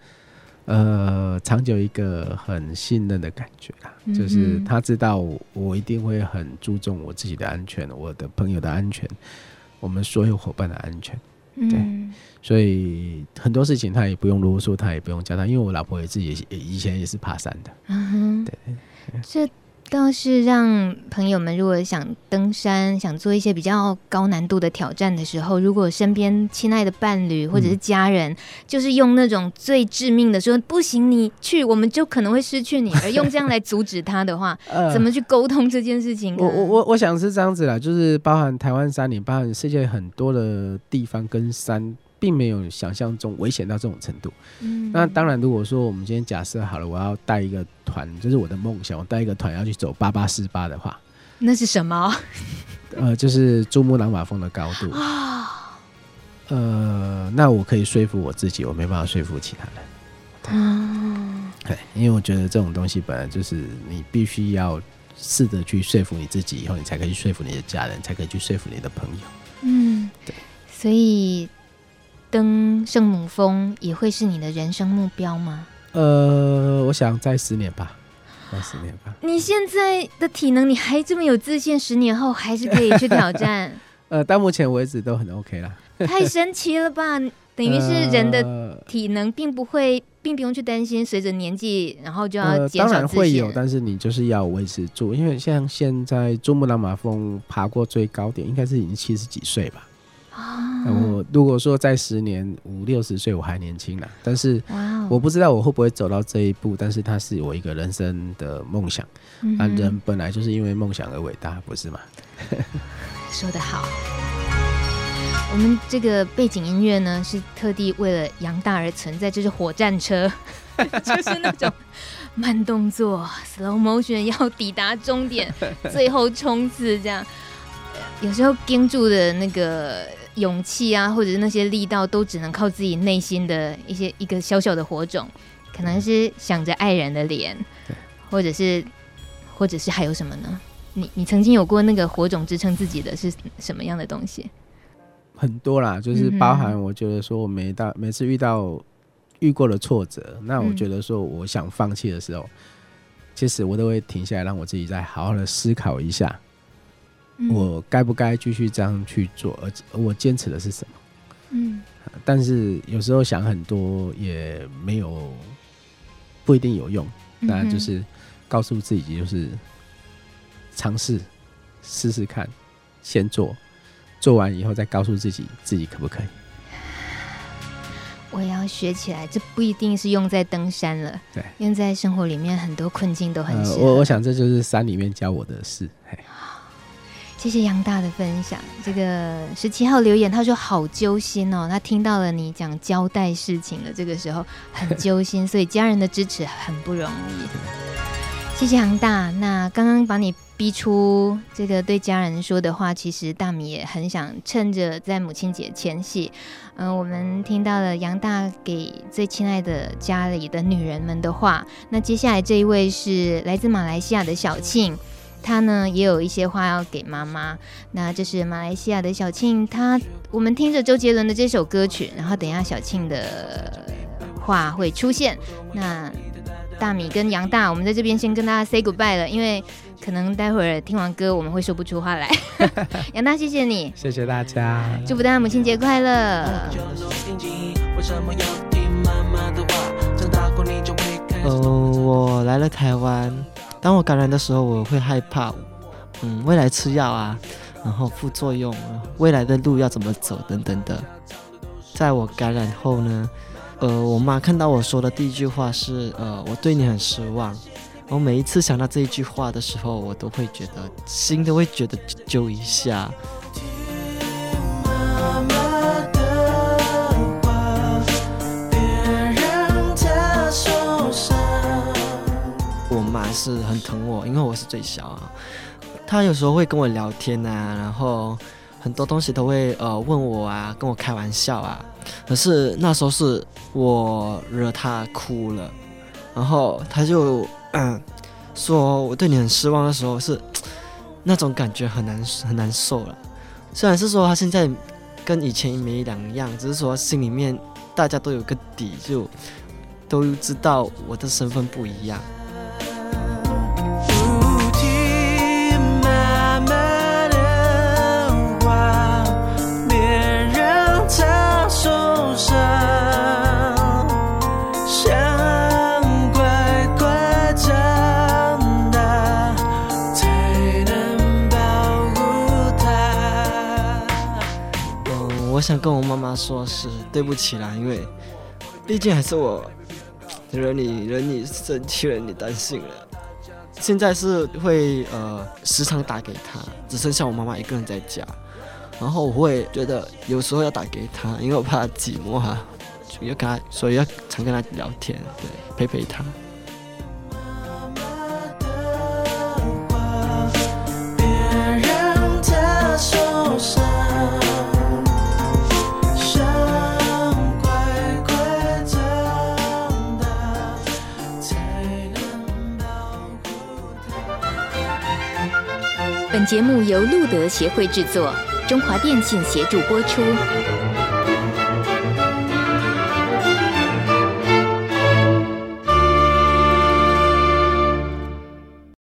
呃，长久一个很信任的感觉啦，就是他知道我一定会很注重我自己的安全，我的朋友的安全。我们所有伙伴的安全，对，嗯、所以很多事情他也不用啰嗦，他也不用交代，因为我老婆也自己也以前也是爬山的，嗯哼，对，这倒是让朋友们如果想登山，想做一些比较高难度的挑战的时候，如果身边亲爱的伴侣或者是家人，嗯、就是用那种最致命的说不行，你去，我们就可能会失去你，而 用这样来阻止他的话，呃、怎么去沟通这件事情？我我我我想是这样子啦，就是包含台湾山林，包含世界很多的地方跟山。并没有想象中危险到这种程度。嗯，那当然，如果说我们今天假设好了，我要带一个团，就是我的梦想，我带一个团要去走八八四八的话，那是什么？呃，就是珠穆朗玛峰的高度啊。呃，那我可以说服我自己，我没办法说服其他人。对，嗯、对，因为我觉得这种东西本来就是你必须要试着去说服你自己，以后你才可以去说服你的家人，才可以去说服你的朋友。嗯，对，所以。登圣母峰也会是你的人生目标吗？呃，我想再十年吧，再十年吧。你现在的体能，你还这么有自信，十年后还是可以去挑战？呃，到目前为止都很 OK 啦。太神奇了吧！等于是人的体能并不会，并不用去担心随着年纪，然后就要减少当然会有，但是你就是要维持住，因为像现在珠穆朗玛峰爬过最高点，应该是已经七十几岁吧。啊，我如果说在十年五六十岁我还年轻呢，但是我不知道我会不会走到这一步，但是它是我一个人生的梦想。啊，人本来就是因为梦想而伟大，不是吗？说得好。我们这个背景音乐呢，是特地为了杨大而存在，就是火战车，就是那种慢动作 slow motion 要抵达终点，最后冲刺这样。有时候盯住的那个勇气啊，或者是那些力道，都只能靠自己内心的一些一个小小的火种，可能是想着爱人的脸，或者是，或者是还有什么呢？你你曾经有过那个火种支撑自己的是什么样的东西？很多啦，就是包含我觉得说，我每到每次遇到遇过的挫折，那我觉得说我想放弃的时候，其实我都会停下来，让我自己再好好的思考一下。我该不该继续这样去做？而我坚持的是什么？嗯，但是有时候想很多也没有，不一定有用。当然就是告诉自己，就是尝试试试看，先做，做完以后再告诉自己自己可不可以。我要学起来，这不一定是用在登山了。对，用在生活里面，很多困境都很。我我想这就是山里面教我的事。嘿。谢谢杨大的分享。这个十七号留言，他说好揪心哦。他听到了你讲交代事情的这个时候很揪心，所以家人的支持很不容易。谢谢杨大。那刚刚把你逼出这个对家人说的话，其实大米也很想趁着在母亲节前夕，嗯、我们听到了杨大给最亲爱的家里的女人们的话。那接下来这一位是来自马来西亚的小庆。他呢也有一些话要给妈妈，那这是马来西亚的小庆，他我们听着周杰伦的这首歌曲，然后等一下小庆的话会出现。那大米跟杨大，我们在这边先跟大家 say goodbye 了，因为可能待会儿听完歌我们会说不出话来。杨大，谢谢你，谢谢大家，祝福大家母亲节快乐。嗯，我来了台湾。当我感染的时候，我会害怕，嗯，未来吃药啊，然后副作用，未来的路要怎么走等等的。在我感染后呢，呃，我妈看到我说的第一句话是，呃，我对你很失望。我每一次想到这一句话的时候，我都会觉得心都会觉得揪一下。是很疼我，因为我是最小啊。他有时候会跟我聊天啊，然后很多东西都会呃问我啊，跟我开玩笑啊。可是那时候是我惹他哭了，然后他就嗯说我对你很失望的时候，是那种感觉很难很难受了。虽然是说他现在跟以前没两样，只是说心里面大家都有个底，就都知道我的身份不一样。我想跟我妈妈说，是对不起啦，因为毕竟还是我 惹你惹你生气了，你担心了。现在是会呃时常打给她，只剩下我妈妈一个人在家，然后我会觉得有时候要打给她，因为我怕她寂寞哈，就要跟她，所以要常跟她聊天，对，陪陪她。本节目由路德协会制作，中华电信协助播出。